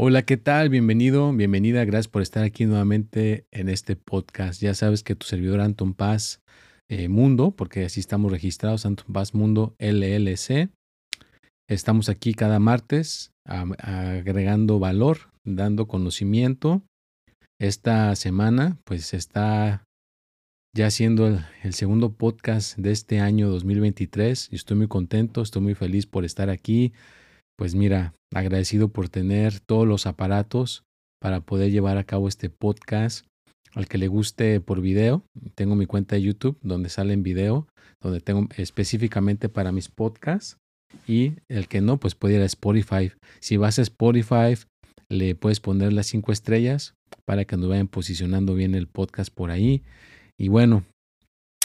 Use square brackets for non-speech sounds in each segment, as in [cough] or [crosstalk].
Hola, ¿qué tal? Bienvenido, bienvenida. Gracias por estar aquí nuevamente en este podcast. Ya sabes que tu servidor Anton Paz eh, Mundo, porque así estamos registrados, Anton Paz Mundo LLC. Estamos aquí cada martes agregando valor, dando conocimiento. Esta semana, pues está ya siendo el, el, segundo podcast de este año 2023 y estoy muy contento, estoy muy feliz por estar aquí. Pues mira, agradecido por tener todos los aparatos para poder llevar a cabo este podcast. Al que le guste por video, tengo mi cuenta de YouTube donde sale en video, donde tengo específicamente para mis podcasts. Y el que no, pues puede ir a Spotify. Si vas a Spotify, le puedes poner las cinco estrellas para que nos vayan posicionando bien el podcast por ahí. Y bueno,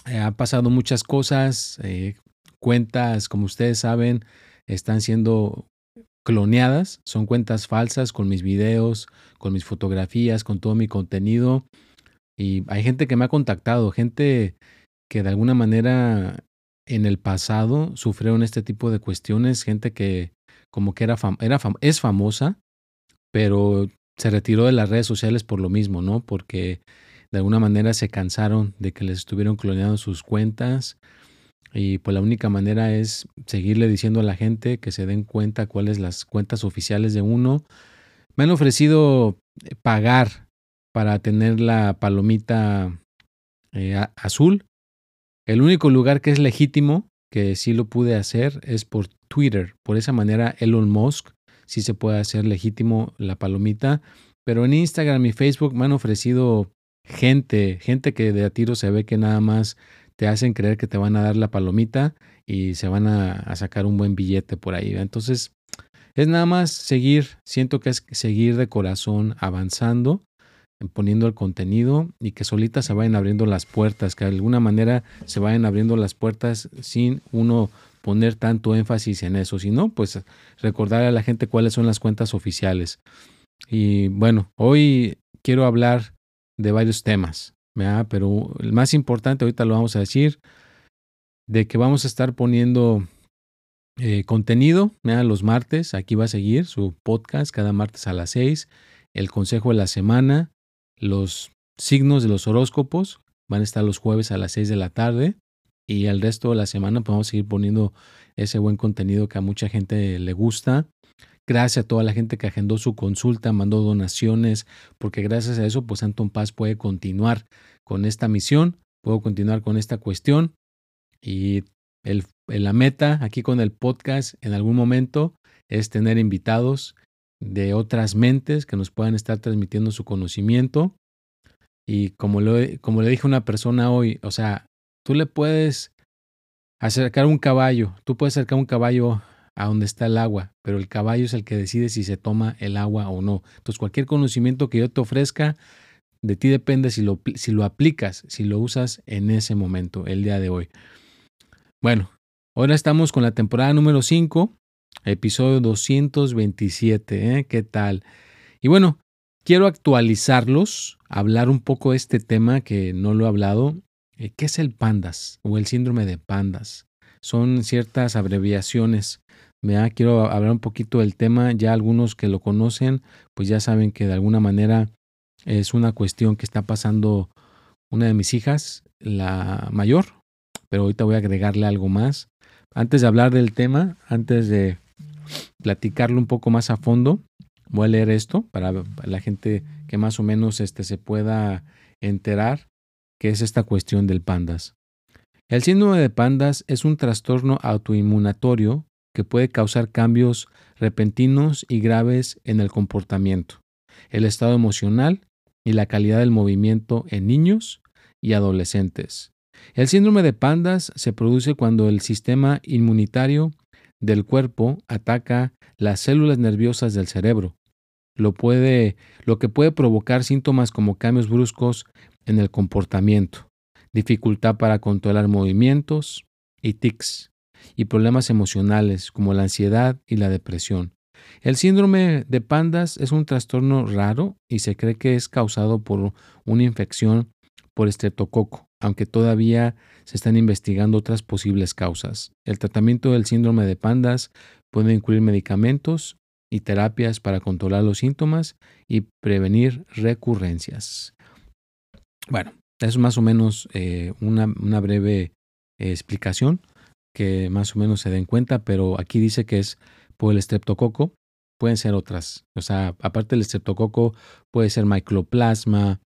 eh, ha pasado muchas cosas. Eh, cuentas, como ustedes saben, están siendo cloneadas, son cuentas falsas con mis videos, con mis fotografías, con todo mi contenido. Y hay gente que me ha contactado, gente que de alguna manera en el pasado sufrieron este tipo de cuestiones, gente que como que era, era es famosa, pero se retiró de las redes sociales por lo mismo, ¿no? Porque de alguna manera se cansaron de que les estuvieron cloneando sus cuentas, y pues la única manera es seguirle diciendo a la gente que se den cuenta cuáles las cuentas oficiales de uno. Me han ofrecido eh, pagar para tener la palomita eh, azul. El único lugar que es legítimo, que sí lo pude hacer, es por Twitter. Por esa manera Elon Musk sí se puede hacer legítimo la palomita. Pero en Instagram y Facebook me han ofrecido gente, gente que de a tiro se ve que nada más te hacen creer que te van a dar la palomita y se van a, sacar un buen billete por ahí. Entonces, es nada más seguir, siento que es seguir de corazón avanzando, poniendo el contenido y que solitas se vayan abriendo las puertas, que de alguna manera se vayan abriendo las puertas sin uno poner tanto énfasis en eso, sino pues recordar a la gente cuáles son las cuentas oficiales. Y bueno, hoy quiero hablar de varios temas pero el más importante, ahorita lo vamos a decir, de que vamos a estar poniendo eh, contenido los martes. Aquí va a seguir su podcast cada martes a las 6. El consejo de la semana, los signos de los horóscopos van a estar los jueves a las 6 de la tarde. Y el resto de la semana pues, vamos a seguir poniendo ese buen contenido que a mucha gente le gusta. Gracias a toda la gente que agendó su consulta, mandó donaciones, porque gracias a eso, pues Anton Paz puede continuar con esta misión, puedo continuar con esta cuestión. Y el, la meta aquí con el podcast en algún momento es tener invitados de otras mentes que nos puedan estar transmitiendo su conocimiento. Y como, lo, como le dije a una persona hoy, o sea, tú le puedes acercar un caballo, tú puedes acercar un caballo a donde está el agua, pero el caballo es el que decide si se toma el agua o no. Entonces, cualquier conocimiento que yo te ofrezca, de ti depende si lo, si lo aplicas, si lo usas en ese momento, el día de hoy. Bueno, ahora estamos con la temporada número 5, episodio 227. ¿eh? ¿Qué tal? Y bueno, quiero actualizarlos, hablar un poco de este tema que no lo he hablado. Eh, ¿Qué es el pandas o el síndrome de pandas? Son ciertas abreviaciones Quiero hablar un poquito del tema. Ya algunos que lo conocen, pues ya saben que de alguna manera es una cuestión que está pasando una de mis hijas, la mayor, pero ahorita voy a agregarle algo más. Antes de hablar del tema, antes de platicarlo un poco más a fondo, Voy a leer esto para la gente que más o menos este, se pueda enterar qué es esta cuestión del pandas. El síndrome de pandas es un trastorno autoinmunatorio que puede causar cambios repentinos y graves en el comportamiento, el estado emocional y la calidad del movimiento en niños y adolescentes. El síndrome de pandas se produce cuando el sistema inmunitario del cuerpo ataca las células nerviosas del cerebro, lo, puede, lo que puede provocar síntomas como cambios bruscos en el comportamiento, dificultad para controlar movimientos y tics, y problemas emocionales como la ansiedad y la depresión. El síndrome de pandas es un trastorno raro y se cree que es causado por una infección por estreptococo, aunque todavía se están investigando otras posibles causas. El tratamiento del síndrome de pandas puede incluir medicamentos y terapias para controlar los síntomas y prevenir recurrencias. Bueno, es más o menos eh, una, breve eh, explicación que más o menos se den cuenta, pero aquí dice que es por el estreptococo, pueden ser otras. O sea, aparte del estreptococo, puede ser microplasma,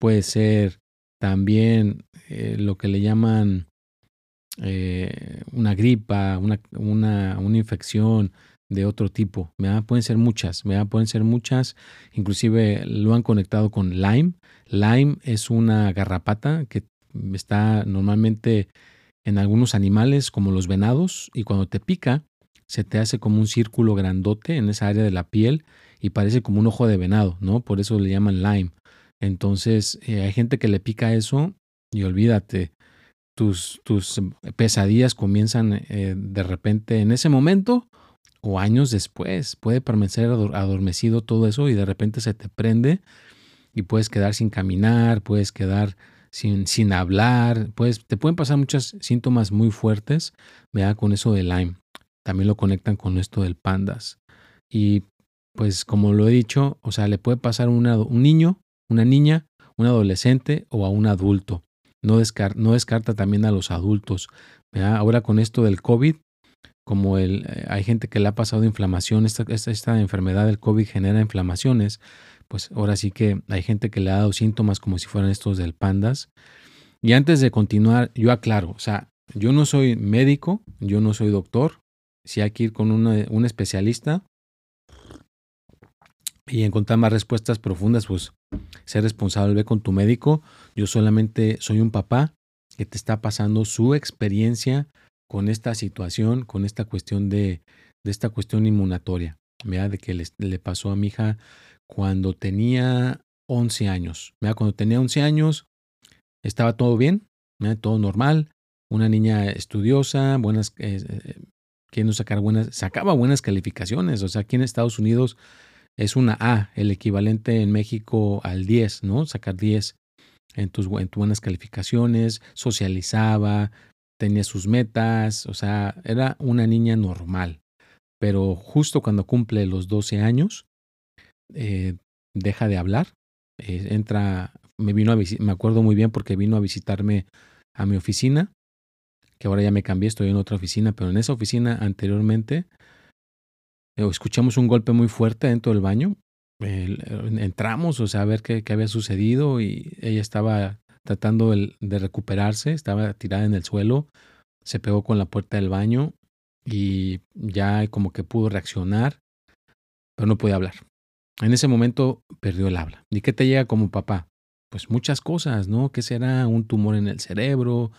puede ser también eh, lo que le llaman una gripa, una, una, una infección de otro tipo. Pueden ser muchas, pueden ser muchas. Inclusive lo han conectado con Lyme. Lyme es una garrapata que está normalmente en algunos animales como los venados y cuando te pica se te hace como un círculo grandote en esa área de la piel y parece como un ojo de venado, ¿no? Por eso le llaman Lyme. Entonces eh, hay gente que le pica eso y olvídate, tus, tus pesadillas comienzan eh, de repente en ese momento o años después. Puede permanecer adormecido todo eso y de repente se te prende y puedes quedar sin caminar, puedes quedar sin, sin hablar, puedes, te pueden pasar muchos síntomas muy fuertes vea con eso de Lyme. También lo conectan con esto del pandas. Y pues como lo he dicho, o sea, le puede pasar a un niño, una niña, un adolescente o a un adulto. No, no descarta también a los adultos. Ahora con esto del COVID, como el, eh, hay gente que le ha pasado inflamación, esta, esta, enfermedad del COVID genera inflamaciones, pues ahora sí que hay gente que le ha dado síntomas como si fueran estos del pandas. Y antes de continuar, yo aclaro, o sea, yo no soy médico, yo no soy doctor, si hay que ir con un especialista y encontrar más respuestas profundas, pues ser responsable con tu médico. Yo solamente soy un papá que te está pasando su experiencia con esta situación, con esta cuestión de, de esta cuestión inmunatoria, ¿vea? de que le, pasó a mi hija cuando tenía 11 años. ¿vea? Cuando tenía 11 años estaba todo bien, todo normal, una niña estudiosa, buenas, eh, eh, sacar buenas, sacaba buenas calificaciones, o sea, aquí en Estados Unidos es una A, el equivalente en México al 10, ¿no? Sacar 10 en tus, en tus buenas calificaciones, socializaba, tenía sus metas, o sea, era una niña normal. Pero justo cuando cumple los 12 años, eh, deja de hablar, eh, entra, me vino a me acuerdo muy bien porque vino a visitarme a mi oficina, que ahora ya me cambié, estoy en otra oficina, pero en esa oficina anteriormente eh, escuchamos un golpe muy fuerte dentro del baño. entramos, o sea, a ver qué, qué, había sucedido y ella estaba tratando de recuperarse, estaba tirada en el suelo, se pegó con la puerta del baño y ya como que pudo reaccionar, pero no podía hablar. En ese momento perdió el habla. ¿Y qué te llega como papá? Pues muchas cosas, ¿no? ¿Qué será? Un tumor en el cerebro,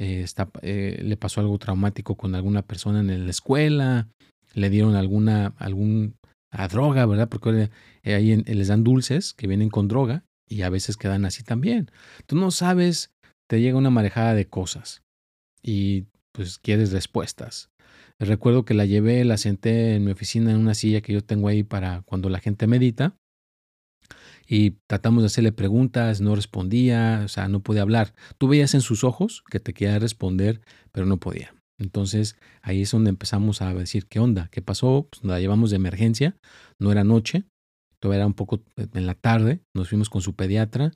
eh, eh, le pasó algo traumático con alguna persona en la escuela, le dieron alguna, algún a droga, ¿verdad? Porque ahí les dan dulces que vienen con droga y a veces quedan así también. Tú no sabes, te llega una marejada de cosas y pues quieres respuestas. Recuerdo que la llevé, la senté en mi oficina en una silla que yo tengo ahí para cuando la gente medita y tratamos de hacerle preguntas, no respondía, o sea, no podía hablar. Tú veías en sus ojos que te quería responder, pero no podía. Entonces ahí es donde empezamos a decir, ¿qué onda? ¿Qué pasó? Pues la llevamos de emergencia, no era noche, todavía era un poco en la tarde, nos fuimos con su pediatra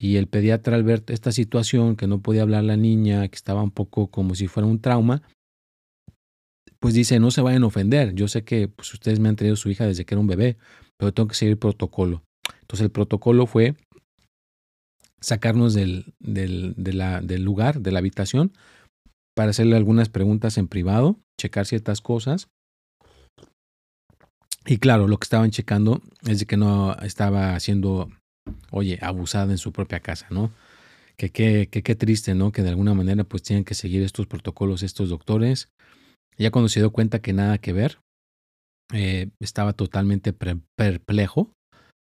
y el pediatra al ver esta situación, que no podía hablar la niña, que estaba un poco como si fuera un trauma, pues dice, no se vayan a ofender. Yo sé que pues, ustedes me han traído su hija desde que era un bebé, pero tengo que seguir protocolo. Entonces el protocolo fue sacarnos del, del, del lugar, de la habitación, para hacerle algunas preguntas en privado, checar ciertas cosas. Y claro, lo que estaban checando es de que no estaba siendo, oye, abusada en su propia casa, ¿no? Que qué triste, ¿no? Que de alguna manera pues tienen que seguir estos protocolos estos doctores. Ya cuando se dio cuenta que nada que ver, eh, estaba totalmente perplejo,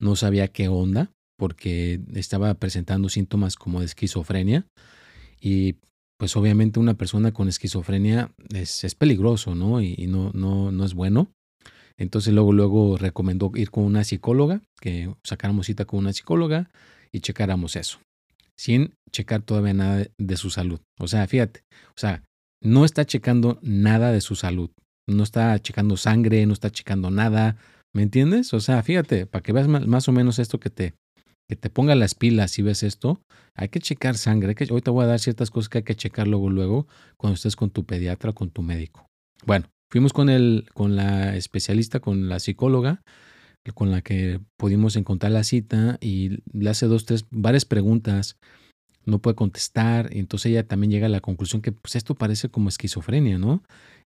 no sabía qué onda, porque estaba presentando síntomas como de esquizofrenia y pues obviamente una persona con esquizofrenia es, es peligroso, ¿no? Y, no, no, no es bueno. Entonces luego, luego recomendó ir con una psicóloga, que sacáramos cita con una psicóloga y checáramos eso, sin checar todavía nada de su salud. O sea, fíjate, o sea, no está checando nada de su salud, no está checando sangre, no está checando nada, ¿me entiendes? O sea, fíjate, para que veas más o menos esto que te, que te ponga las pilas si ves esto, hay que checar sangre. que, hoy te voy a dar ciertas cosas que hay que checar luego, luego, cuando estés con tu pediatra con tu médico. Bueno, fuimos con, el, con la especialista, con la psicóloga, con la que pudimos encontrar la cita y le hace dos, tres, varias preguntas. No puede contestar, entonces ella también llega a la conclusión que pues esto parece como esquizofrenia, ¿no?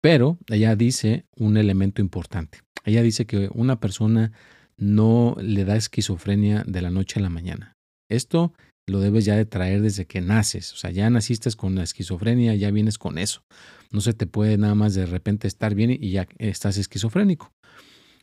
Pero ella dice un elemento importante. Ella dice que una persona no le da esquizofrenia de la noche a la mañana. Esto lo debes ya de traer desde que naces. O sea, ya naciste con la esquizofrenia, ya vienes con eso. No se te puede nada más de repente estar bien y ya estás esquizofrénico.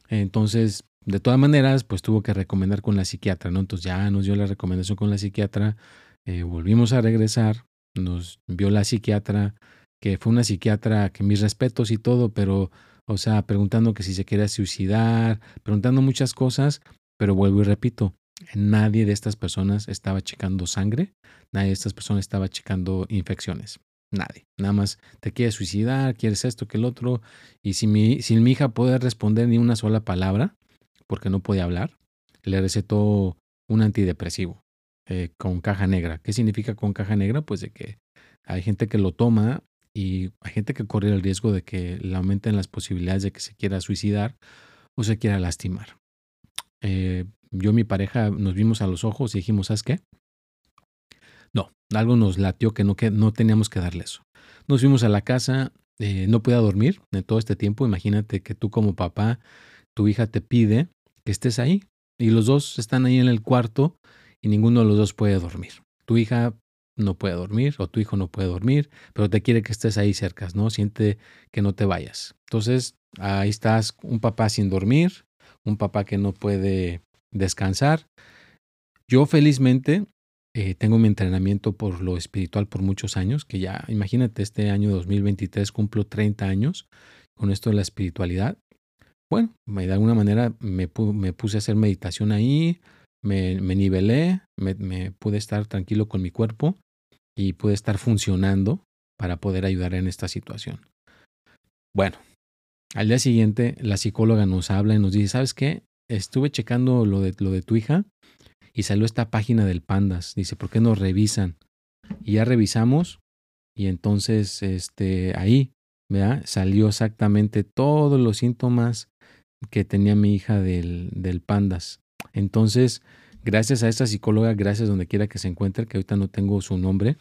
Entonces, de todas maneras, pues tuvo que recomendar con la psiquiatra, ¿no? Entonces ya nos dio la recomendación con la psiquiatra, eh, volvimos a regresar, nos vio la psiquiatra, que fue una psiquiatra que mis respetos y todo, pero o sea, preguntando que si se quería suicidar, preguntando muchas cosas, pero vuelvo y repito, nadie de estas personas estaba checando sangre, nadie de estas personas estaba checando infecciones. Nadie. Nada más te quieres suicidar, quieres esto, que el otro. Y si mi, si mi hija puede responder ni una sola palabra, porque no puede hablar, le recetó un antidepresivo eh, con caja negra. ¿Qué significa con caja negra? Pues de que hay gente que lo toma y hay gente que corre el riesgo de que le aumenten las posibilidades de que se quiera suicidar o se quiera lastimar. Eh, yo y mi pareja nos vimos a los ojos y dijimos, ¿sabes qué? No, algo nos latió que no, que no teníamos que darle eso. Nos fuimos a la casa, eh, no podía dormir en todo este tiempo. Imagínate que tú como papá, tu hija te pide que estés ahí y los dos están ahí en el cuarto y ninguno de los dos puede dormir. Tu hija no puede dormir o tu hijo no puede dormir, pero te quiere que estés ahí cerca, ¿no? Siente que no te vayas. Entonces, ahí estás un papá sin dormir, un papá que no puede descansar. Yo felizmente eh, tengo mi entrenamiento por lo espiritual por muchos años, que ya, imagínate, este año 2023 cumplo 30 años con esto de la espiritualidad. Bueno, de alguna manera me, me puse a hacer meditación ahí, me, nivelé, me, pude estar tranquilo con mi cuerpo y pude estar funcionando para poder ayudar en esta situación. Bueno, al día siguiente la psicóloga nos habla y nos dice, ¿sabes qué? Estuve checando lo de, lo de tu hija y salió esta página del Pandas. Dice, ¿por qué no revisan? Y ya revisamos y entonces este, ahí ¿verdad? salió exactamente todos los síntomas que tenía mi hija del, del Pandas. Entonces, gracias a esta psicóloga, gracias donde quiera que se encuentre, que ahorita no tengo su nombre,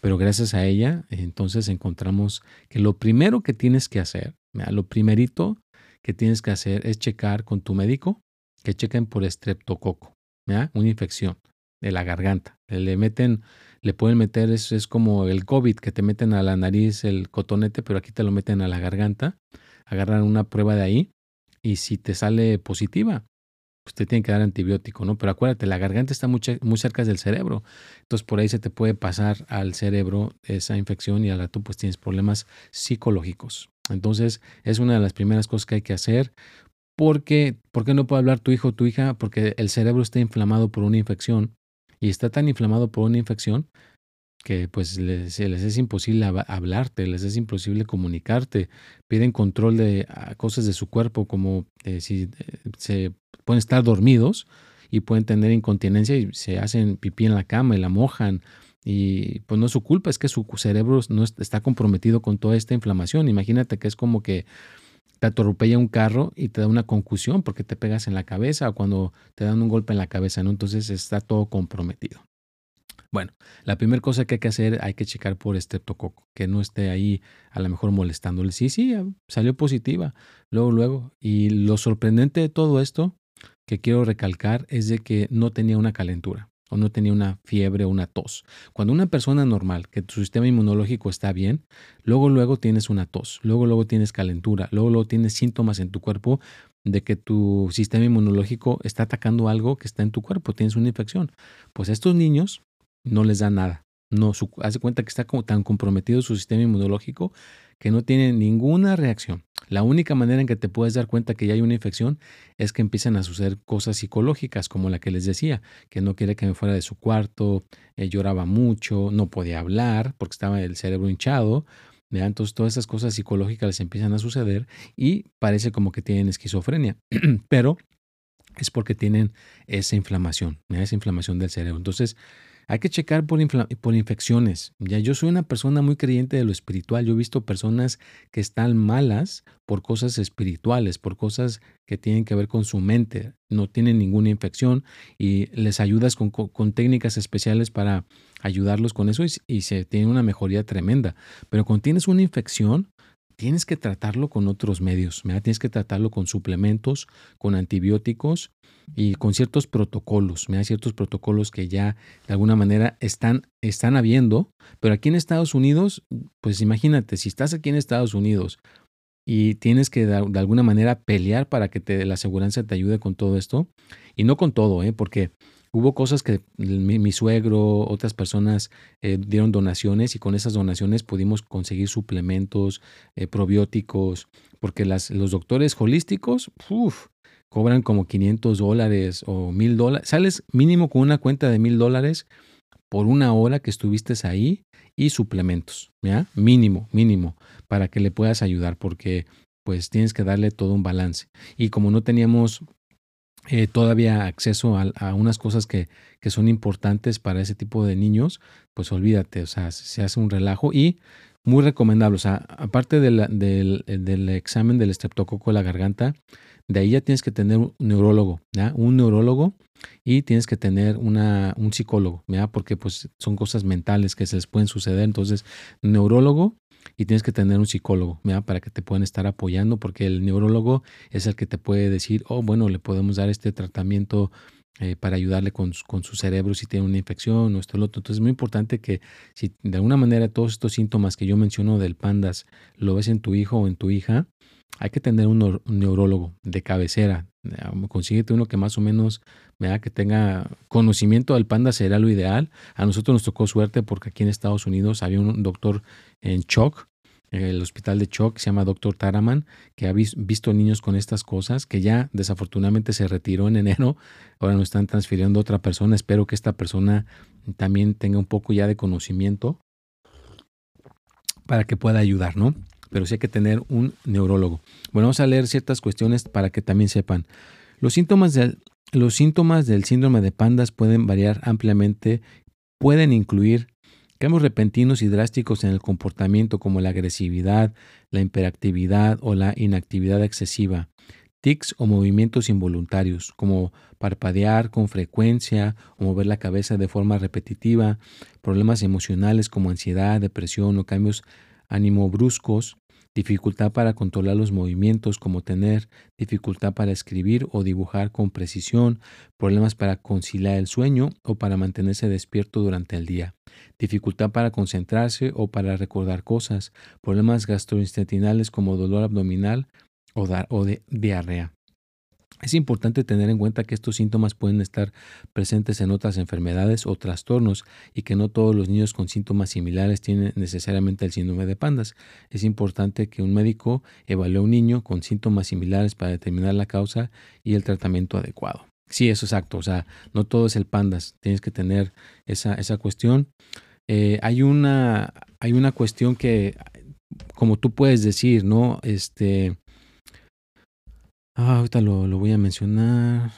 pero gracias a ella, entonces encontramos que lo primero que tienes que hacer, lo primerito que tienes que hacer es checar con tu médico que chequen por estreptococo, una infección de la garganta. Le meten, le pueden meter, es, es como el COVID, que te meten a la nariz el cotonete, pero aquí te lo meten a la garganta. Agarran una prueba de ahí y si te sale positiva, usted tiene que dar antibiótico, ¿no? Pero acuérdate, la garganta está muy, muy cerca del cerebro. Entonces por ahí se te puede pasar al cerebro esa infección y al rato pues tienes problemas psicológicos. Entonces es una de las primeras cosas que hay que hacer. Porque, ¿Por qué no puede hablar tu hijo o tu hija? Porque el cerebro está inflamado por una infección y está tan inflamado por una infección que pues les, es imposible hablarte, les es imposible comunicarte, piden control de ah, cosas de su cuerpo como eh, si eh, se pueden estar dormidos y pueden tener incontinencia y se hacen pipí en la cama y la mojan Y pues no es su culpa, es que su cerebro no está comprometido con toda esta inflamación. Imagínate que es como que te atropella un carro y te da una concusión porque te pegas en la cabeza o cuando te dan un golpe en la cabeza, ¿no? Entonces está todo comprometido. Bueno, la primera cosa que hay que hacer, hay que checar por estreptococo, que no esté ahí a lo mejor molestándole. Sí, sí, salió positiva, luego, luego. Y lo sorprendente de todo esto que quiero recalcar es de que no tenía una calentura o no tenía una fiebre o una tos. Cuando una persona normal, que tu sistema inmunológico está bien, luego luego tienes una tos, luego luego tienes calentura, luego luego tienes síntomas en tu cuerpo de que tu sistema inmunológico está atacando algo que está en tu cuerpo, tienes una infección. Pues estos niños no les da nada. No, su, hace cuenta que está como tan comprometido su sistema inmunológico que no tiene ninguna reacción. La única manera en que te puedes dar cuenta que ya hay una infección es que empiezan a suceder cosas psicológicas, como la que les decía, que no quiere que me fuera de su cuarto, eh, lloraba mucho, no podía hablar porque estaba el cerebro hinchado. Entonces todas esas cosas psicológicas les empiezan a suceder y parece como que tienen esquizofrenia, [clears throat] pero es porque tienen esa inflamación, esa inflamación del cerebro. Entonces, hay que checar por, por, infecciones. Ya yo soy una persona muy creyente de lo espiritual. Yo he visto personas que están malas por cosas espirituales, por cosas que tienen que ver con su mente. No tienen ninguna infección y les ayudas con, con técnicas especiales para ayudarlos con eso y, y se tiene una mejoría tremenda. Pero cuando tienes una infección, tienes que tratarlo con otros medios, tienes que tratarlo con suplementos, con antibióticos y con ciertos protocolos, ciertos protocolos que ya de alguna manera están, están habiendo, pero aquí en Estados Unidos, pues imagínate, si estás aquí en Estados Unidos y tienes que de, alguna manera pelear para que te, la aseguranza te ayude con todo esto, y no con todo, ¿eh? porque Hubo cosas que mi, suegro, otras personas eh, dieron donaciones y con esas donaciones pudimos conseguir suplementos, eh, probióticos, porque las, los doctores holísticos cobran como 500 dólares o 1000 dólares. Sales mínimo con una cuenta de 1000 dólares por una hora que estuviste ahí y suplementos, ¿ya? Mínimo, mínimo, para que le puedas ayudar porque pues tienes que darle todo un balance. Y como no teníamos eh, todavía acceso a, unas cosas que, que, son importantes para ese tipo de niños, pues olvídate, o sea, se hace un relajo y muy recomendable, o sea, aparte del, del, examen del estreptococo de la garganta, de ahí ya tienes que tener un neurólogo, ¿ya? un neurólogo y tienes que tener una, un psicólogo, ¿ya? porque pues son cosas mentales que se les pueden suceder, entonces neurólogo y tienes que tener un psicólogo para que te puedan estar apoyando porque el neurólogo es el que te puede decir, oh, bueno, le podemos dar este tratamiento eh, para ayudarle con, con, su cerebro si tiene una infección o esto o lo otro. Entonces es muy importante que si de alguna manera todos estos síntomas que yo menciono del pandas lo ves en tu hijo o en tu hija, hay que tener un, neurólogo de cabecera. Consíguete uno que más o menos vea que tenga conocimiento del panda será lo ideal. A nosotros nos tocó suerte porque aquí en Estados Unidos había un doctor en Choc, el hospital de Choc, se llama Doctor Taraman, que ha visto niños con estas cosas, que ya desafortunadamente se retiró en enero, ahora nos están transfiriendo a otra persona, espero que esta persona también tenga un poco ya de conocimiento para que pueda ayudar, ¿no? Pero sí hay que tener un neurólogo. Bueno, vamos a leer ciertas cuestiones para que también sepan. Los síntomas los síntomas del síndrome de pandas pueden variar ampliamente, pueden incluir Cambios repentinos y drásticos en el comportamiento como la agresividad, la hiperactividad o la inactividad excesiva. Tics o movimientos involuntarios, como parpadear con frecuencia o mover la cabeza de forma repetitiva, problemas emocionales como ansiedad, depresión o cambios ánimo bruscos, dificultad para controlar los movimientos como tener dificultad para escribir o dibujar con precisión, problemas para conciliar el sueño o para mantenerse despierto durante el día, dificultad para concentrarse o para recordar cosas, problemas gastrointestinales como dolor abdominal o, diarrea. Es importante tener en cuenta que estos síntomas pueden estar presentes en otras enfermedades o trastornos y que no todos los niños con síntomas similares tienen necesariamente el síndrome de pandas. Es importante que un médico evalúe a un niño con síntomas similares para determinar la causa y el tratamiento adecuado. Sí, eso es exacto. O sea, no todo es el pandas. Tienes que tener esa, esa cuestión. Eh, hay, una, hay una cuestión que, como tú puedes decir, ¿no? Este Ah, ahorita lo, voy a mencionar.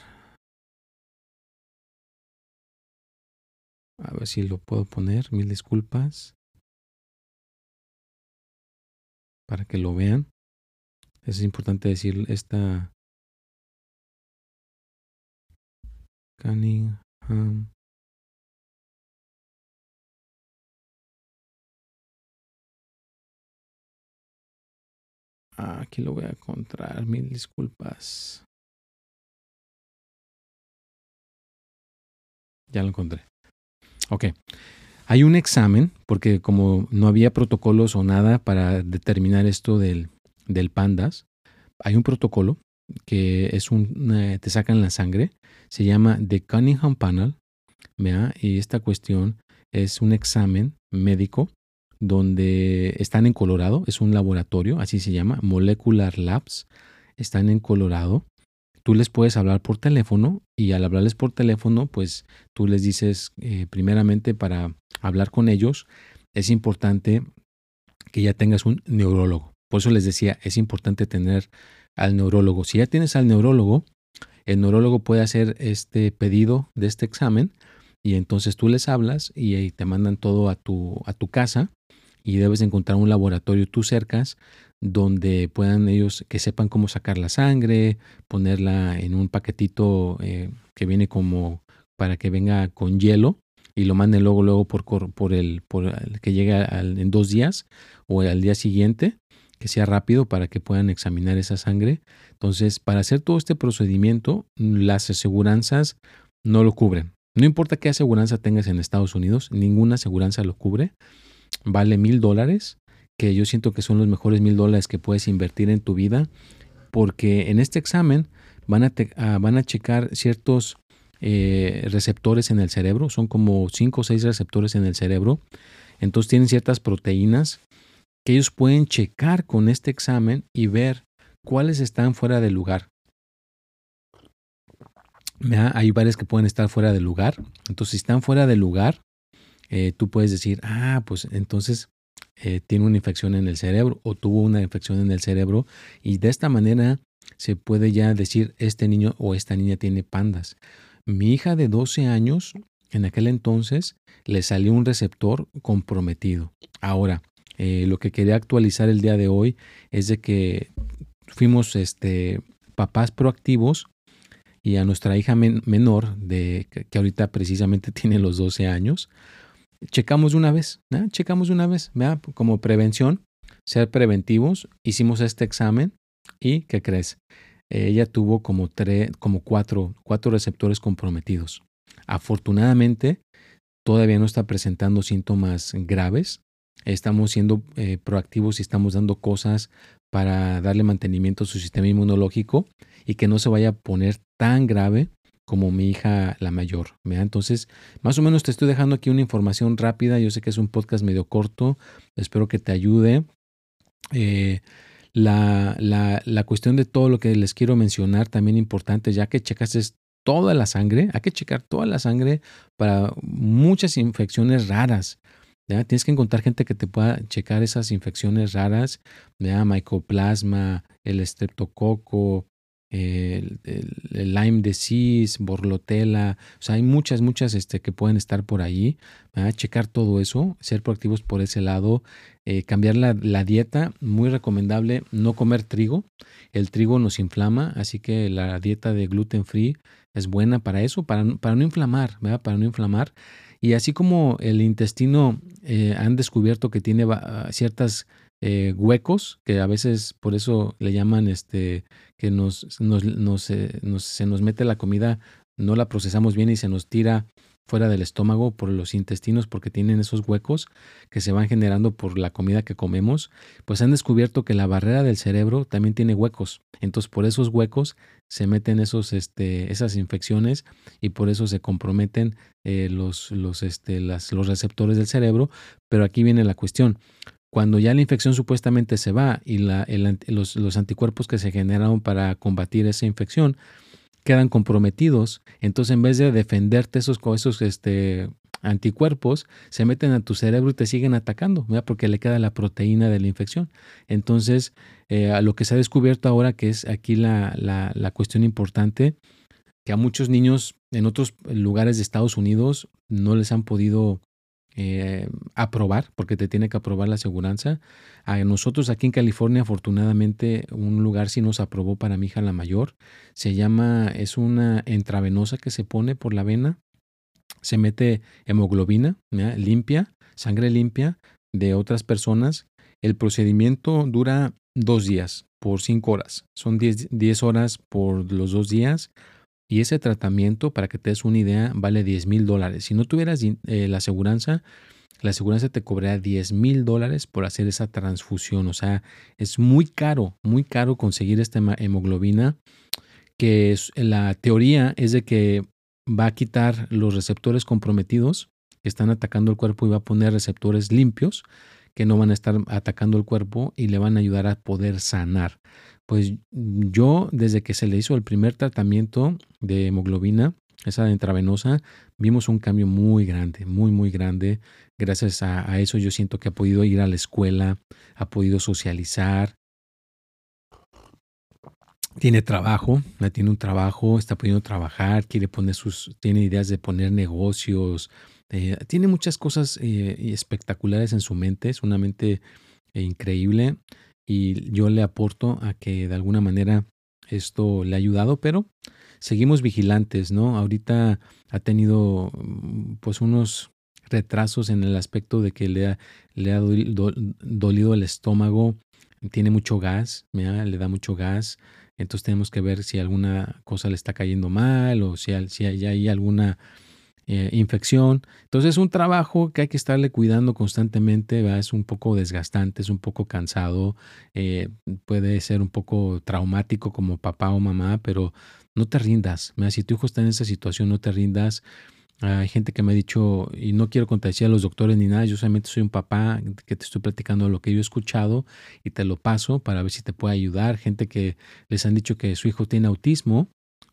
A ver si lo puedo poner. Mil disculpas. Para que lo vean. Es importante decir esta Cunningham. Aquí lo voy a encontrar. Mil disculpas. Ya lo encontré. Ok. Hay un examen, porque como no había protocolos o nada para determinar esto del, del pandas, hay un protocolo que es un, te sacan la sangre, se llama The Cunningham Panel, y esta cuestión es un examen médico donde están en Colorado, es un laboratorio, así se llama, Molecular Labs, están en Colorado. Tú les puedes hablar por teléfono y al hablarles por teléfono, pues tú les dices, eh, primeramente para hablar con ellos, es importante que ya tengas un neurólogo. Por eso les decía, es importante tener al neurólogo. Si ya tienes al neurólogo, el neurólogo puede hacer este pedido de este examen y entonces tú les hablas y te mandan todo a tu, a tu casa y debes encontrar un laboratorio tú cercas donde puedan ellos que sepan cómo sacar la sangre, ponerla en un paquetito eh, que viene como para que venga con hielo y lo manden luego luego por, por el por el que llegue en dos días o al día siguiente que sea rápido para que puedan examinar esa sangre. Entonces, para hacer todo este procedimiento, las aseguranzas no lo cubren. No importa qué aseguranza tengas en Estados Unidos, ninguna aseguranza lo cubre. Vale mil dólares, que yo siento que son los mejores mil dólares que puedes invertir en tu vida, porque en este examen van a, ah, van a checar ciertos eh, receptores en el cerebro, son como cinco o seis receptores en el cerebro. Entonces tienen ciertas proteínas que ellos pueden checar con este examen y ver cuáles están fuera de lugar. Hay varias que pueden estar fuera de lugar. Entonces, si están fuera de lugar, eh, tú puedes decir, ah, pues entonces eh, tiene una infección en el cerebro o tuvo una infección en el cerebro y de esta manera se puede ya decir, este niño o esta niña tiene pandas. Mi hija de 12 años, en aquel entonces, le salió un receptor comprometido. Ahora, eh, lo que quería actualizar el día de hoy es de que fuimos este, papás proactivos y a nuestra hija menor, de, que, ahorita precisamente [laughs] tiene los 12 años, checamos una vez, checamos una vez, como prevención, ser preventivos, hicimos este examen y, ¿qué crees? ella tuvo como, como cuatro, cuatro receptores comprometidos. Afortunadamente, todavía no está presentando síntomas graves, estamos siendo eh, proactivos y estamos dando cosas para darle mantenimiento a su sistema inmunológico y que no se vaya a poner tan grave como mi hija la mayor. Entonces, más o menos te estoy dejando aquí una información rápida. Yo sé que es un podcast medio corto. Espero que te ayude. Eh, la, la, la, cuestión de todo lo que les quiero mencionar, también importante, ya que checaste toda la sangre, hay que checar toda la sangre para muchas infecciones raras. Tienes que encontrar gente que te pueda checar esas infecciones raras, ¿ya? mycoplasma, el estreptococo, el, el, Lyme disease, borlotela, o sea, hay muchas, muchas este, que pueden estar por ahí, checar todo eso, ser proactivos por ese lado, eh, cambiar la, la, dieta, muy recomendable no comer trigo, el trigo nos inflama, así que la dieta de gluten free es buena para eso, para, para no inflamar, ¿verdad? para no inflamar. Y así como el intestino eh, han descubierto que tiene ciertas eh, huecos, que a veces por eso le llaman este, que nos, nos, eh, nos, se nos mete la comida, no la procesamos bien y se nos tira fuera del estómago por los intestinos porque tienen esos huecos que se van generando por la comida que comemos, pues han descubierto que la barrera del cerebro también tiene huecos. Entonces por esos huecos se meten esos, este, esas infecciones y por eso se comprometen eh, los, los, este, las, los receptores del cerebro. Pero aquí viene la cuestión. Cuando ya la infección supuestamente se va y los anticuerpos que se generaron para combatir esa infección quedan comprometidos. Entonces, en vez de defenderte esos, esos este, anticuerpos, se meten a tu cerebro y te siguen atacando, porque le queda la proteína de la infección. Entonces, eh, a lo que se ha descubierto ahora, que es aquí la, la, la cuestión importante, que a muchos niños en otros lugares de Estados Unidos no les han podido eh, aprobar, porque te tiene que aprobar la aseguranza. A nosotros aquí en California, afortunadamente, un lugar sí nos aprobó para mi hija la mayor. Se llama, es una intravenosa que se pone por la vena. Se mete hemoglobina limpia, sangre limpia de otras personas. El procedimiento dura dos días por cinco horas. Son diez horas por los dos días. Y ese tratamiento, para que te des una idea, vale 10 mil dólares. Si no tuvieras eh, la aseguranza, la aseguranza te cobraría 10 mil dólares por hacer esa transfusión. O sea, es muy caro, muy caro conseguir esta hemoglobina, que la teoría es de que va a quitar los receptores comprometidos que están atacando el cuerpo y va a poner receptores limpios que no van a estar atacando el cuerpo y le van a ayudar a poder sanar. Pues yo, desde que se le hizo el primer tratamiento de hemoglobina, esa intravenosa, vimos un cambio muy grande, muy, muy grande. Gracias a, eso yo siento que ha podido ir a la escuela, ha podido socializar, tiene trabajo, tiene un trabajo, está pudiendo trabajar, quiere poner sus, tiene ideas de poner negocios, eh, tiene muchas cosas eh, espectaculares en su mente, es una mente eh, increíble y yo le aporto a que de alguna manera esto le ha ayudado, pero seguimos vigilantes, ¿no? Ahorita ha tenido mm, pues unos retrasos en el aspecto de que le ha, le ha dolido el estómago, tiene mucho gas, le da mucho gas, entonces tenemos que ver si alguna cosa le está cayendo mal o si, si hay alguna eh, infección. Entonces es un trabajo que hay que estarle cuidando constantemente, es un poco desgastante, es un poco cansado, eh, puede ser un poco traumático como papá o mamá, pero no te rindas. Si tu hijo está en esa situación, no te rindas. Hay gente que me ha dicho, y no quiero contradecir a los doctores ni nada, yo solamente soy un papá que te estoy platicando lo que yo he escuchado y te lo paso para ver si te puede ayudar. Gente que les han dicho que su hijo tiene autismo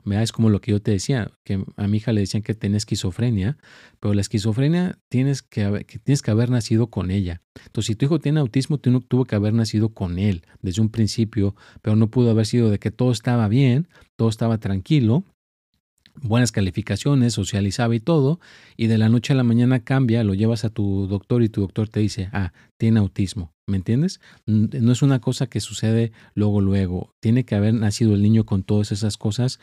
es como lo que yo te decía, que a mi hija le decían que tenía esquizofrenia, pero la esquizofrenia tienes que, haber, tienes que haber nacido con ella. Entonces, si tu hijo tiene autismo, tú tuvo que haber nacido con él desde un principio, pero no pudo haber sido de que todo estaba bien, todo estaba tranquilo, buenas calificaciones, socializaba y todo, y de la noche a la mañana cambia, lo llevas a tu doctor y tu doctor te dice, ah, tiene autismo, ¿me entiendes? No es una cosa que sucede luego, luego, tiene que haber nacido el niño con todas esas cosas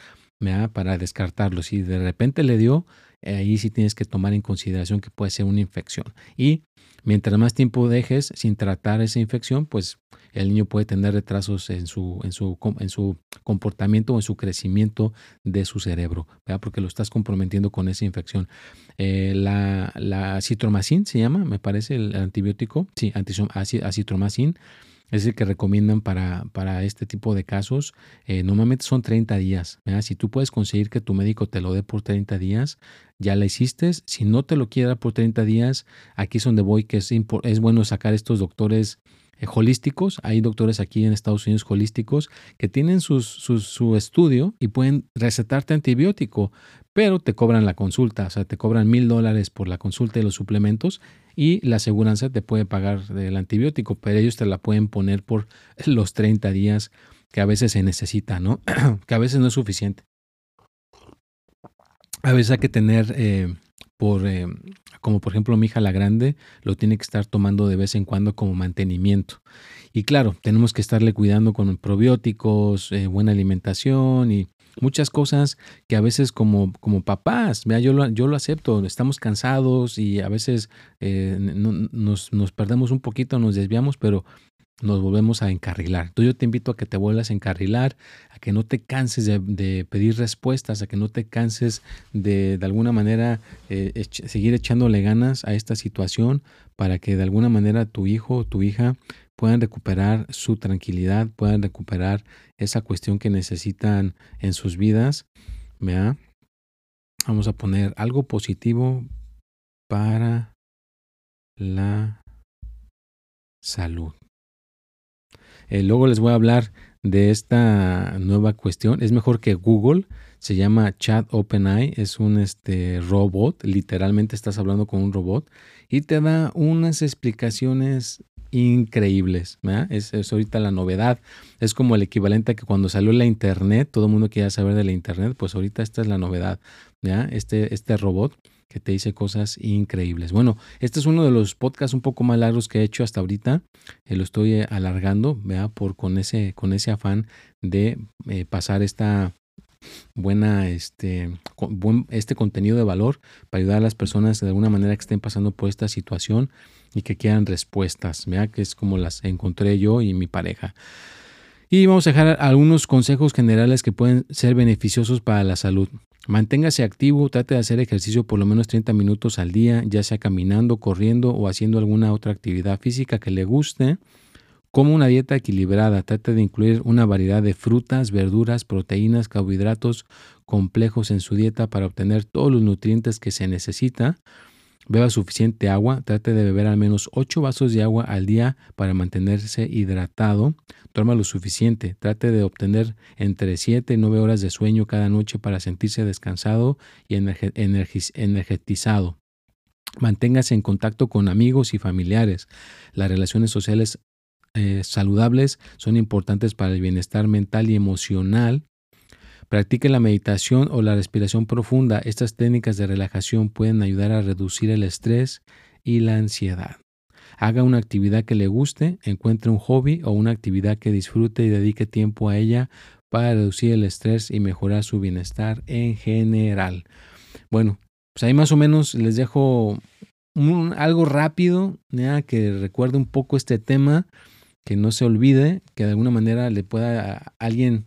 para descartarlo. Si de repente le dio, ahí sí tienes que tomar en consideración que puede ser una infección. Y mientras más tiempo dejes sin tratar esa infección, pues el niño puede tener retrasos en su, en su, en su comportamiento o en su crecimiento de su cerebro, porque lo estás comprometiendo con esa infección. Eh, la, la citromacin se llama, me parece, el antibiótico, sí, acitromacin es el que recomiendan para, para este tipo de casos. Eh, normalmente son 30 días. Si tú puedes conseguir que tu médico te lo dé por 30 días, ya la hiciste. Si no te lo quiere dar por 30 días, aquí es donde voy, que es, es bueno sacar estos doctores eh, holísticos. Hay doctores aquí en Estados Unidos holísticos que tienen su estudio y pueden recetarte antibiótico, pero te cobran la consulta, o sea, te cobran mil dólares por la consulta y los suplementos y la aseguranza te puede pagar el antibiótico, pero ellos te la pueden poner por [laughs] los 30 días que a veces se necesita, ¿no? [clears throat] que a veces no es suficiente. A veces hay que tener eh, por, eh, como por ejemplo mi hija la grande, lo tiene que estar tomando de vez en cuando como mantenimiento. Y claro, tenemos que estarle cuidando con probióticos, eh, buena alimentación y muchas cosas que a veces como, como papás, vea, yo, lo, yo lo acepto, estamos cansados y a veces eh, nos, nos perdemos un poquito, nos desviamos, pero nos volvemos a encarrilar. Entonces yo te invito a que te vuelvas a encarrilar, a que no te canses de, pedir respuestas, a que no te canses de de alguna manera eh, seguir echándole ganas a esta situación para que de alguna manera tu hijo o tu hija puedan recuperar su tranquilidad, puedan recuperar esa cuestión que necesitan en sus vidas. Vamos a poner algo positivo para la salud. Eh, luego les voy a hablar de esta nueva cuestión. Es mejor que Google. Se llama Chat OpenAI. Es un este, robot. Literalmente estás hablando con un robot. Y te da unas explicaciones increíbles. Es, es, ahorita la novedad. Es como el equivalente a que cuando salió la internet, todo el mundo quería saber de la internet, pues ahorita esta es la novedad. ¿ya? Este, este robot que te dice cosas increíbles. Bueno, este es uno de los podcasts un poco más largos que he hecho hasta ahorita. Eh, lo estoy eh, alargando, vea, por con ese, con ese afán de eh, pasar esta buena este, este contenido de valor para ayudar a las personas de alguna manera que estén pasando por esta situación y que quieran respuestas, vea que es como las encontré yo y mi pareja. Y vamos a dejar algunos consejos generales que pueden ser beneficiosos para la salud. Manténgase activo, trate de hacer ejercicio por lo menos 30 minutos al día, ya sea caminando, corriendo o haciendo alguna otra actividad física que le guste. Como una dieta equilibrada, trate de incluir una variedad de frutas, verduras, proteínas, carbohidratos complejos en su dieta para obtener todos los nutrientes que se necesita. Beba suficiente agua, trate de beber al menos 8 vasos de agua al día para mantenerse hidratado. Duerma lo suficiente, trate de obtener entre 7 y 9 horas de sueño cada noche para sentirse descansado y energetizado. Manténgase en contacto con amigos y familiares. Las relaciones sociales eh, saludables son importantes para el bienestar mental y emocional Practique la meditación o la respiración profunda. Estas técnicas de relajación pueden ayudar a reducir el estrés y la ansiedad. Haga una actividad que le guste, encuentre un hobby o una actividad que disfrute y dedique tiempo a ella para reducir el estrés y mejorar su bienestar en general. Bueno, pues ahí más o menos les dejo algo rápido, ya que recuerde un poco este tema, que no se olvide, que de alguna manera le pueda a alguien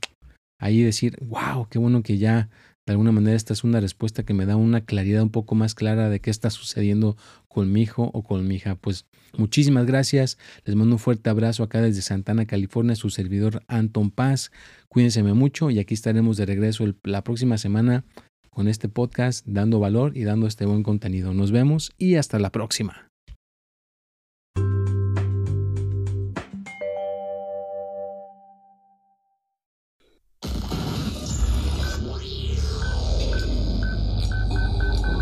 ahí decir, wow, qué bueno que ya de alguna manera esta es una respuesta que me da una claridad un poco más clara de qué está sucediendo con mi hijo o con mi hija. Pues muchísimas gracias, les mando un fuerte abrazo acá desde Santana, California, su servidor Anton Paz. Cuídense mucho y aquí estaremos de regreso la próxima semana con este podcast dando valor y dando este buen contenido. Nos vemos y hasta la próxima.